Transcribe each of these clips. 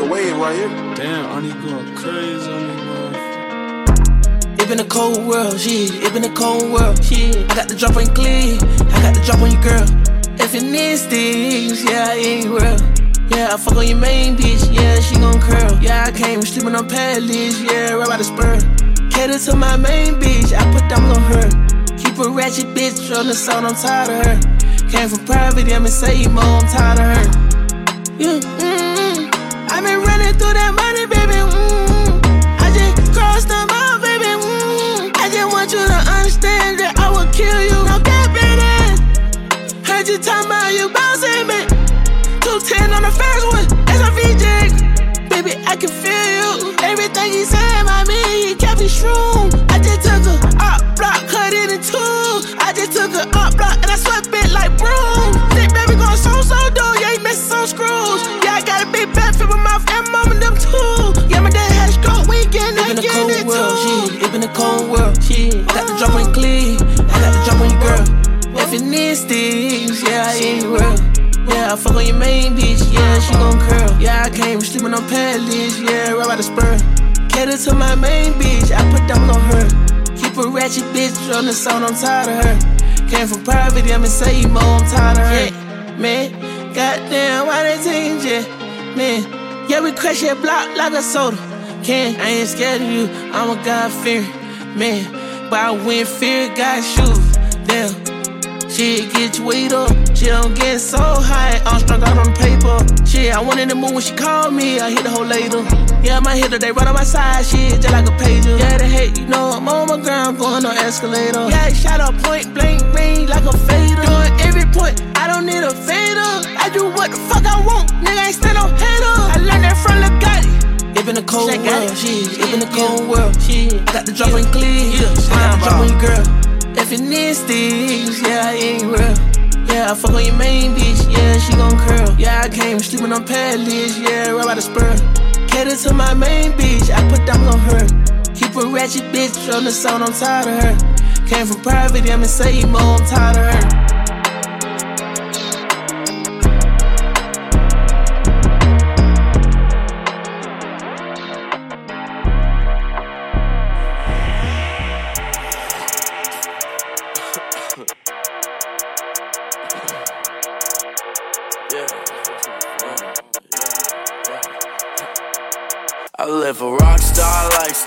It's a whole wave right here. Damn, Arnie going crazy on me, It been a cold world, shit. It been a cold world, shit. I got the drop on clean. I got the drop on your girl. If you need things, yeah, I ain't real. Yeah, I fuck on your main bitch, yeah, she gon' curl. Yeah, I came sleeping on pallets, yeah, right by the spur. Cater to my main bitch, I put diamonds on her. Keep a ratchet bitch on the sound, I'm tired of her. Came from private, I'm in same I'm tired of her. Yeah, mm-hmm. Through that money, baby. Mm-hmm. I just crossed them out, baby. Mm-hmm. I just want you to understand that I will kill you. No cap it Heard you talking about you bouncing me. 210 on the first one, SRVJ. Baby, I can feel you. Everything he said about me, he kept me shrewd. I just took a up block, cut it in two. I just took a up block and I swept it like broom. Cold world. I got the drop on clean, I got the drop on your girl. If you need things, yeah, I ain't real. Yeah, I fuck on your main bitch, yeah, she gon' curl. Yeah, I came sleeping on pallets, yeah, right by the spur. Cater to my main bitch, I put diamonds on her. Keep a ratchet bitch on the sound, I'm tired of her. Came from private, I'm in same I'm tired of her. Yeah, man, goddamn, why they change it? Man, yeah, we crash that block like a soda. Can I ain't scared of you, I'm a God fear, man. But I win fear, got shoes, damn. Shit, get your weight up. She don't get so high. I'm strung out on the paper. Shit, I wanted to move when she called me. I hit the whole later. Yeah, my hitter, they run on my side. Shit, just like a pager. Yeah, they hate, you know, I'm on my ground, going on escalator. Yeah, shot up point blank range like a fader. Doing every point, I don't need a fader. I do what the fuck I want. Nigga ain't stand no hater. I learned that from the guy. It been a cold Check world, shit. It been a cold world, shit. I got the drop on clean, yeah. I got the drop on your girl. If you need things, yeah, I ain't real. Yeah, I fuck on your main bitch, yeah, she gon' curl. Yeah, I came sleeping on pallets, yeah, right by the spur. Cater to my main bitch, I put diamonds on her. Keep a ratchet bitch on the sound, I'm tired of her. Came from private, I'm in same I'm tired of her.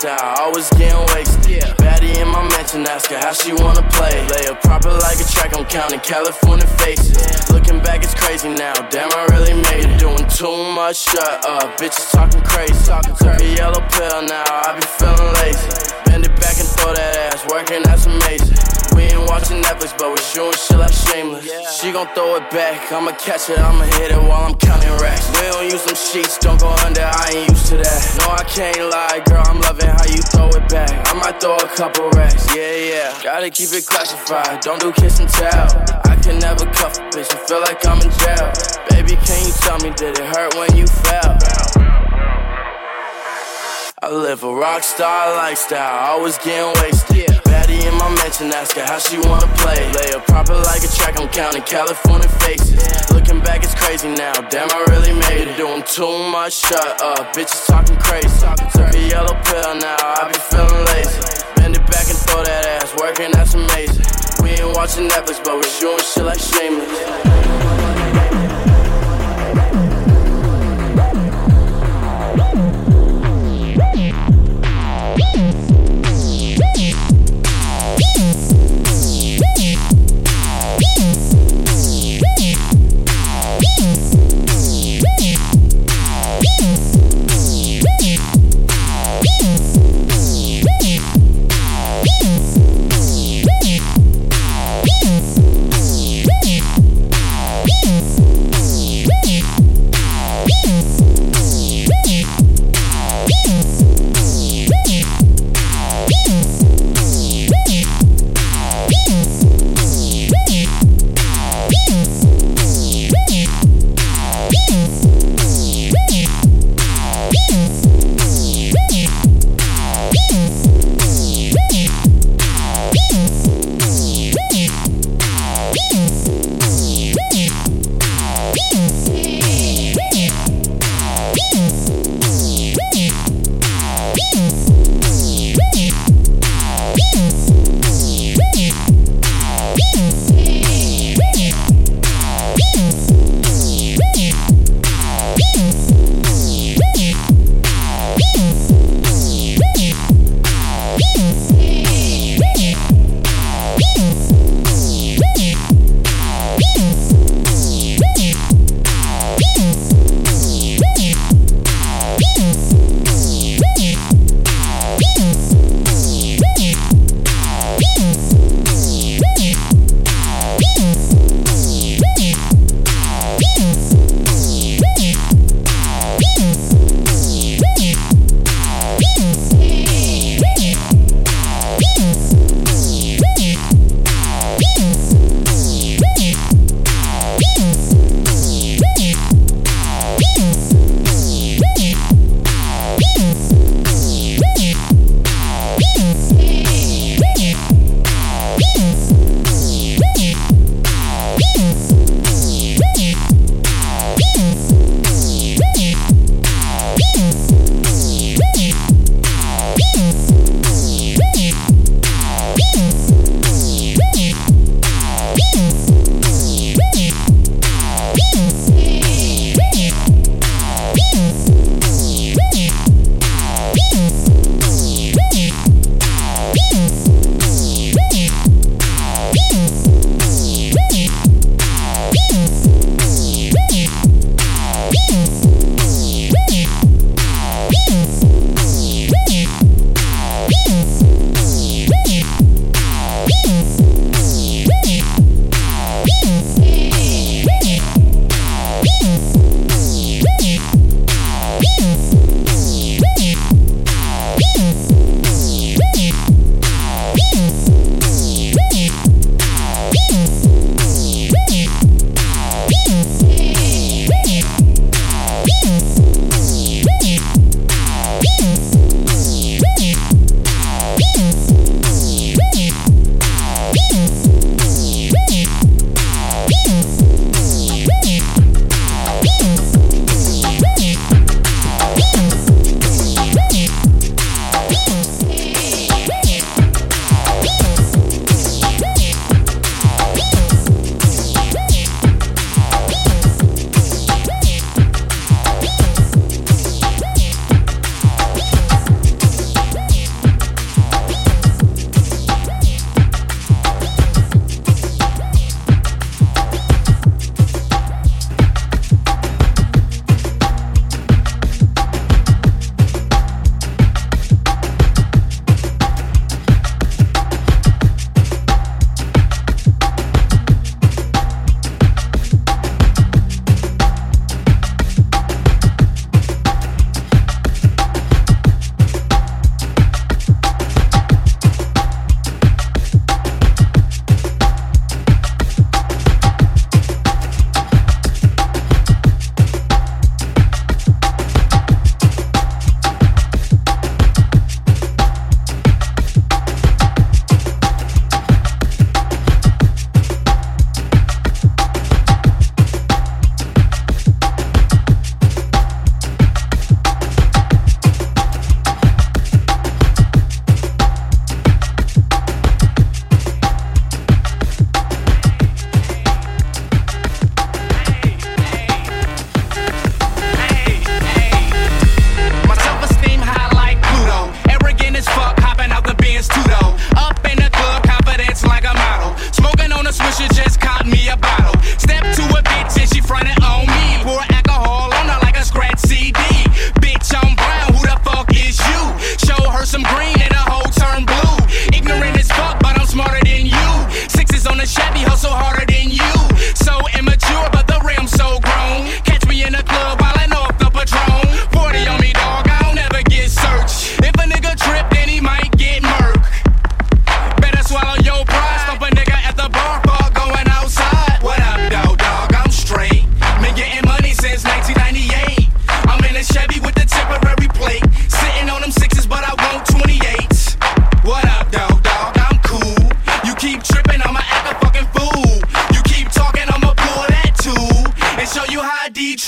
Lifestyle, always getting wasted. Yeah. Baddie in my mansion, ask her how she wanna play. Lay her proper like a track, I'm counting California faces. Looking back, it's crazy now. Damn, I really made it. Doing too much, shut up. Bitches talking crazy. Took a yellow pill now, I be feeling lazy. Bend it back and throw that ass, working, that's amazing. We ain't watching Netflix, but we shooting shit like shameless. She gon' throw it back, I'ma catch it, I'ma hit it while I'm counting racks. We don't use them sheets, don't go under, I ain't used to that. No, I can't lie, girl, I'm loving how you throw it back. I might throw a couple racks, yeah, yeah. Gotta keep it classified, don't do kiss and tell. I can never cuff a bitch, I feel like I'm in jail. Baby, can you tell me, did it hurt when you fell? I live a rock star lifestyle, always getting wasted. In my mansion, ask her how she wanna play. Lay her proper like a track, I'm counting California faces. Looking back, it's crazy now. Damn, I really made it. Doing too much, shut up. Bitches talking crazy. Took a yellow pill now, I be feeling lazy. Bend it back and throw that ass, working, that's amazing. We ain't watching Netflix, but we shooting shit like shameless.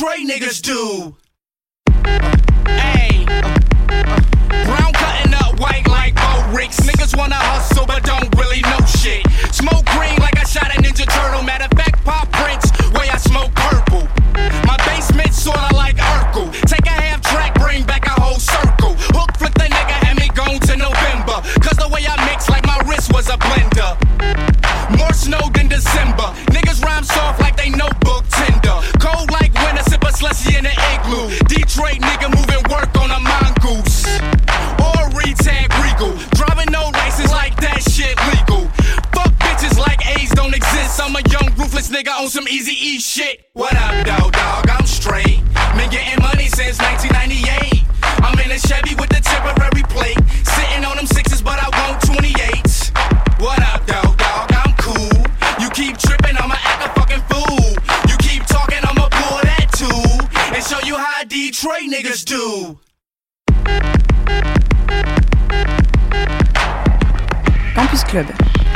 Niggas do. Hey. Brown cutting up white like Bo Ricks. Niggas wanna hustle but don't really know shit. Smoke green like I shot a Ninja Turtle. Matter of fact, pop prints way I smoke purple. My basement sorta like Urkel. Take a half track, bring back a whole circle. Hook flick the nigga, had me gone to November. Cause the way I mix like my wrist was a blender. More snow than December. Detroit nigga moving work on a mongoose. Or retag regal. Driving no license like that shit legal. Fuck bitches like A's don't exist. I'm a young ruthless nigga on some easy E shit. What up, dog, dog? I'm straight. Been getting money since 1998. I'm in a Chevy with the temporary plate. Detroit niggas do. Campus Club.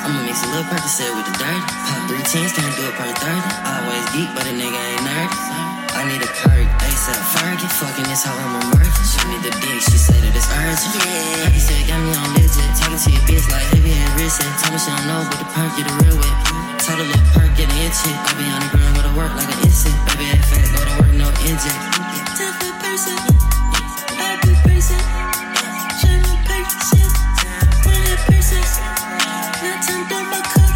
I'ma mix a little Percocet with the dirt. Pop three tens, can't do it per 30. Always geek, but a nigga ain't nerd. I need a curry, ASAP Fergie. Fucking this hoe, I'm a merchant. She need the dick, she said it's urgent. Yeah. Percocet said, got me on legit. Talking to your bitch like heavy and wrist. Tell me she don't know, but the perk get a real wet. Told her little perk get an itch. I be on the ground go to work like an instant. Baby, that fat go to work, no engine. Tough person, every person. Show me person, one person you turned on my car.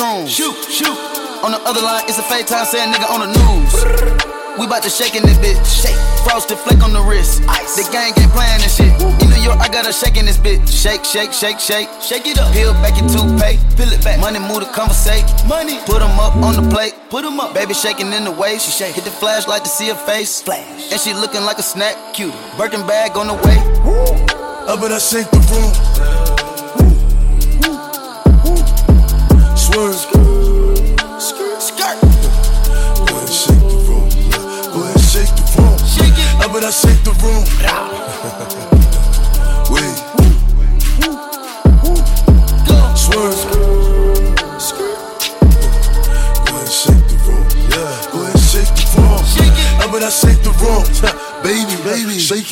Shrooms. Shoot, shoot. On the other line, it's a fake time, saying nigga on the news. We bout to shake in this bitch. Shake. Frosted flake on the wrist. Ice. The gang ain't playing this shit. In New York, I got a shake in this bitch. Shake, shake, shake, shake. Shake it up. Peel back your toothpaste. Peel it back. Money move to conversate. Money. Put 'em up on the plate. Put 'em up. Baby shaking in the waist. She shake. Hit the flashlight to see her face. Flash. And she looking like a snack. Cute. Birkin bag on the way. Up and I shake the room.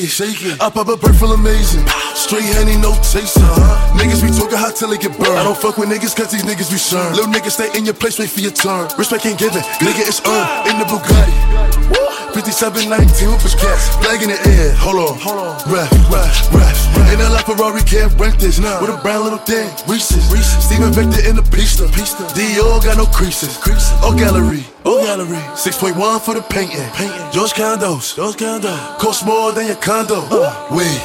Shake it. I pop a bird feel amazing. Straight honey, no chaser. Niggas be talking hot till they get burned. I don't fuck with niggas cause these niggas be shern. Little niggas stay in your place, wait for your turn. Respect ain't given, nigga it's earned. In the Bugatti. 5719 with push cats. Flag in the air, hold on, hold on. Ref, ref, ref. In a La Ferrari can't rent this. With a brown little thing, Reese's. Reese's. Steven Vector in the pista. pista. Dior got no creases. creases. Or gallery. Or gallery. 6.1 for the painting. painting. George Condo. George Condo. Cost more than your condo. Uh. Wait.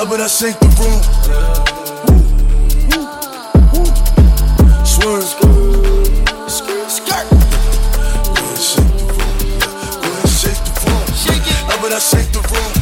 Up and I shake the room. Shake it. Up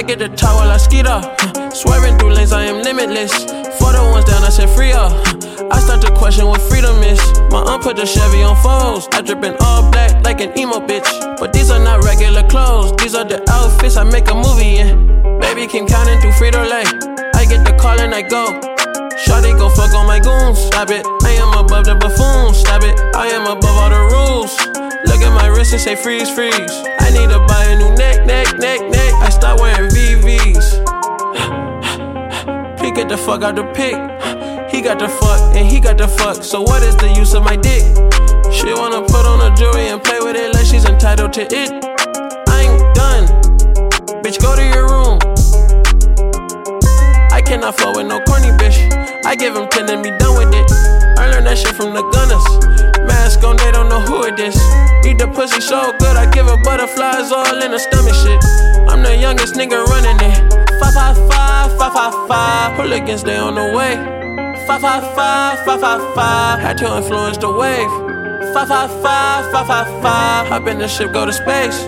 I get the top while I skeet up. Swerving through lanes, I am limitless. For the ones down, I said free up. I start to question what freedom is. My aunt put the Chevy on foes. I drip in all black like an emo bitch. But these are not regular clothes. These are the outfits I make a movie in. Baby keep counting through Frito Lay. I get the call and I go. Shawty go fuck on my goons. Stop it. I am above the buffoons. Stop it. I am above all the rules. Look at my wrist and say freeze, freeze. I need to buy a new neck, neck, neck, neck. I start wearing VVs. Pick it the fuck out the pick. He got the fuck and he got the fuck. So what is the use of my dick? She wanna put on a jewelry and play with it like she's entitled to it. I ain't done. Bitch, go to your room. I cannot fuck with no corny bitch. I give him 10 and be done with it. I learned that shit from the gunners. Mask on, they don't know who it is. Eat the pussy so good, I give her butterflies all in the stomach shit. I'm the youngest nigga running it. Five, five, five, five. Hooligans, they on the way. Five, five, five, five, five, five. Had to influence the wave. Five, five, five, five, five, five. Hop in the ship, go to space.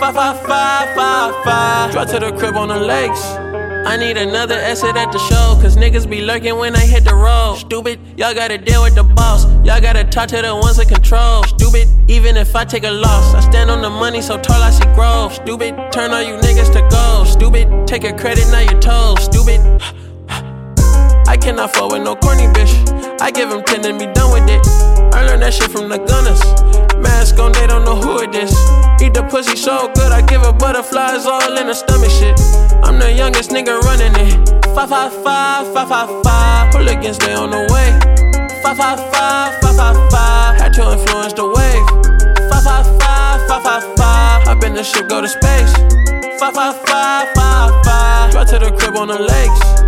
Five, five, five, five, five. Drive to the crib on the lakes. I need another exit at the show, cause niggas be lurking when I hit the road. Stupid, y'all gotta deal with the boss. Y'all gotta talk to the ones in control. Stupid, even if I take a loss, I stand on the money so tall I see growth. Stupid, turn all you niggas to gold. Stupid, take a credit, now you're told. Stupid. I cannot fuck with no corny bitch. I give him 10 and be done with it. I learned that shit from the gunners. Mask on, they don't know who it is. Eat the pussy so good, I give her butterflies all in her stomach shit. I'm the youngest nigga running it. Five, five, five, five, five, five. Hooligans, they on the way. Five, five, five, five, five, five. Had to influence the wave. Five, five, five, five, five, five. Hop in the ship, go to space. Five, five, five, five, five. Drive to the crib on the lakes.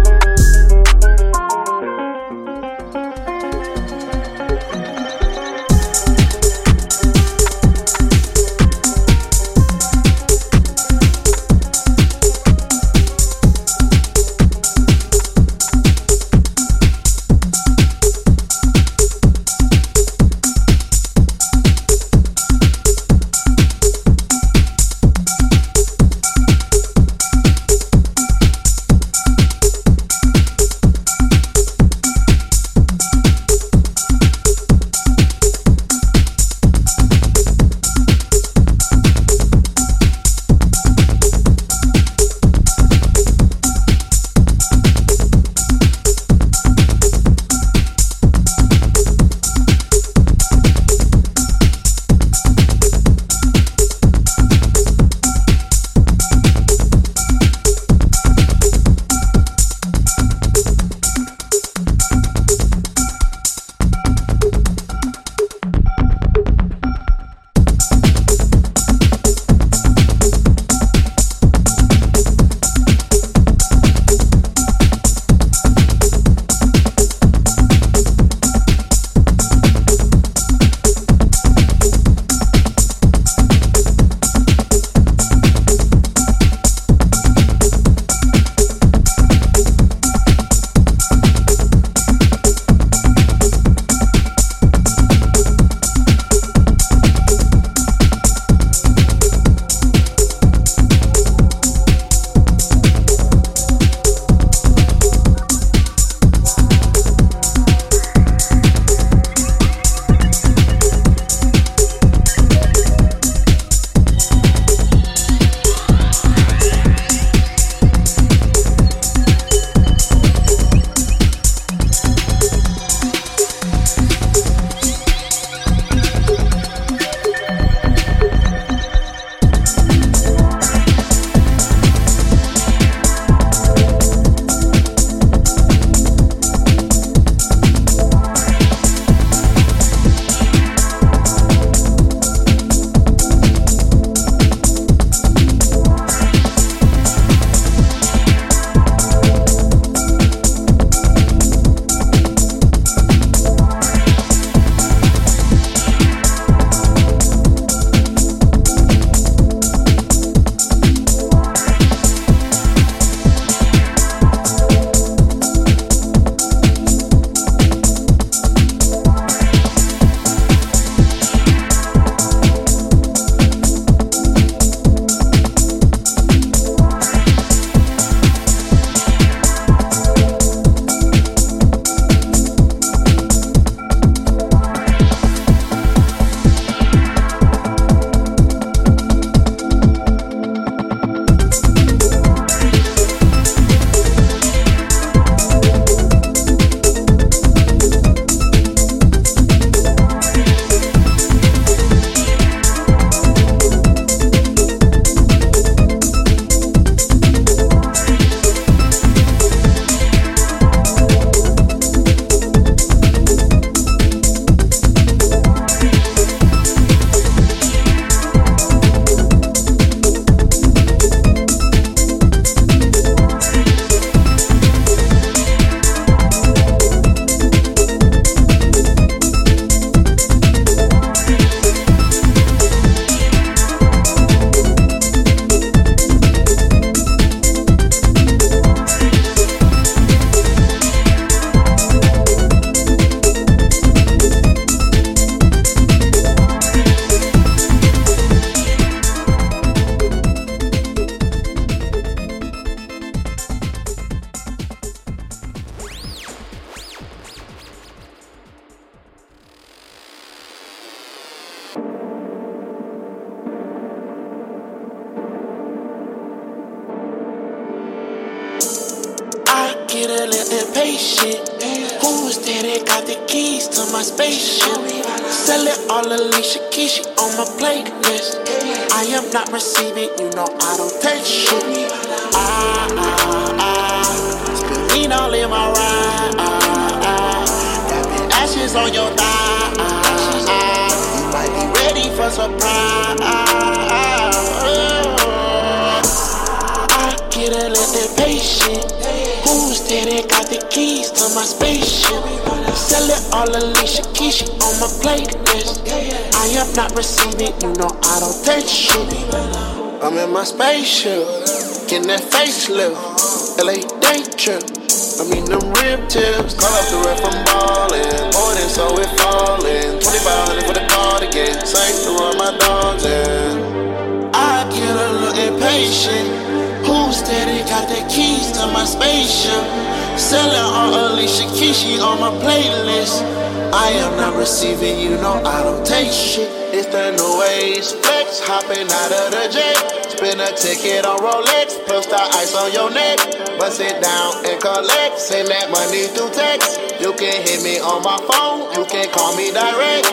I don't take shit. It's the new age flex, hopping out of the jet. Spin a ticket on Rolex, plus the ice on your neck. But sit down and collect, send that money through text. You can hit me on my phone, you can call me direct.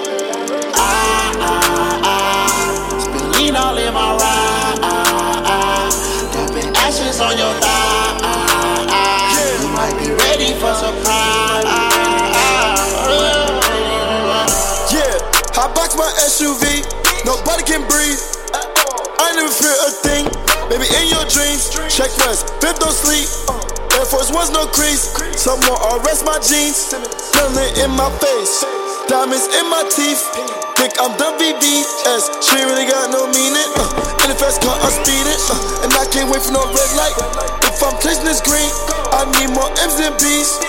Ah, ah, ah, spilling all in my ride. Ah, ah, dumping ashes on your thigh. Ah, ah, you might be ready for surprise. I box my SUV, nobody can breathe. I never fear a thing, baby in your dreams. Check west, fifth don't sleep. Air Force One's no crease. Someone arrest my jeans. Feeling in my face, diamonds in my teeth. Think I'm done VVS. She really got no meaning. Uh, in the fast car, I'm speeding. Uh, and I can't wait for no red light. If I'm chasing this green, I need more M's than B's.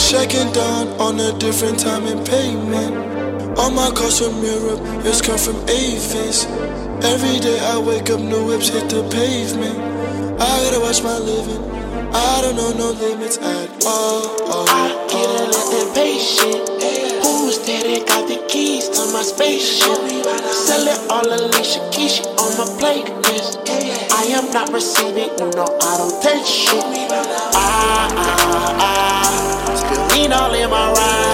Shaking down on a different time and payment. All my cars from Europe, yours come from Avis. Every day I wake up, new whips hit the pavement. I gotta watch my living. I don't know no limits at all. I get a little impatient. Who's that? They got the keys to my spaceship. Sell it all Alicia Keys, on my playlist. I am not receiving, you know I don't take shit. Ah, ah, ah. Spilling all in my ride.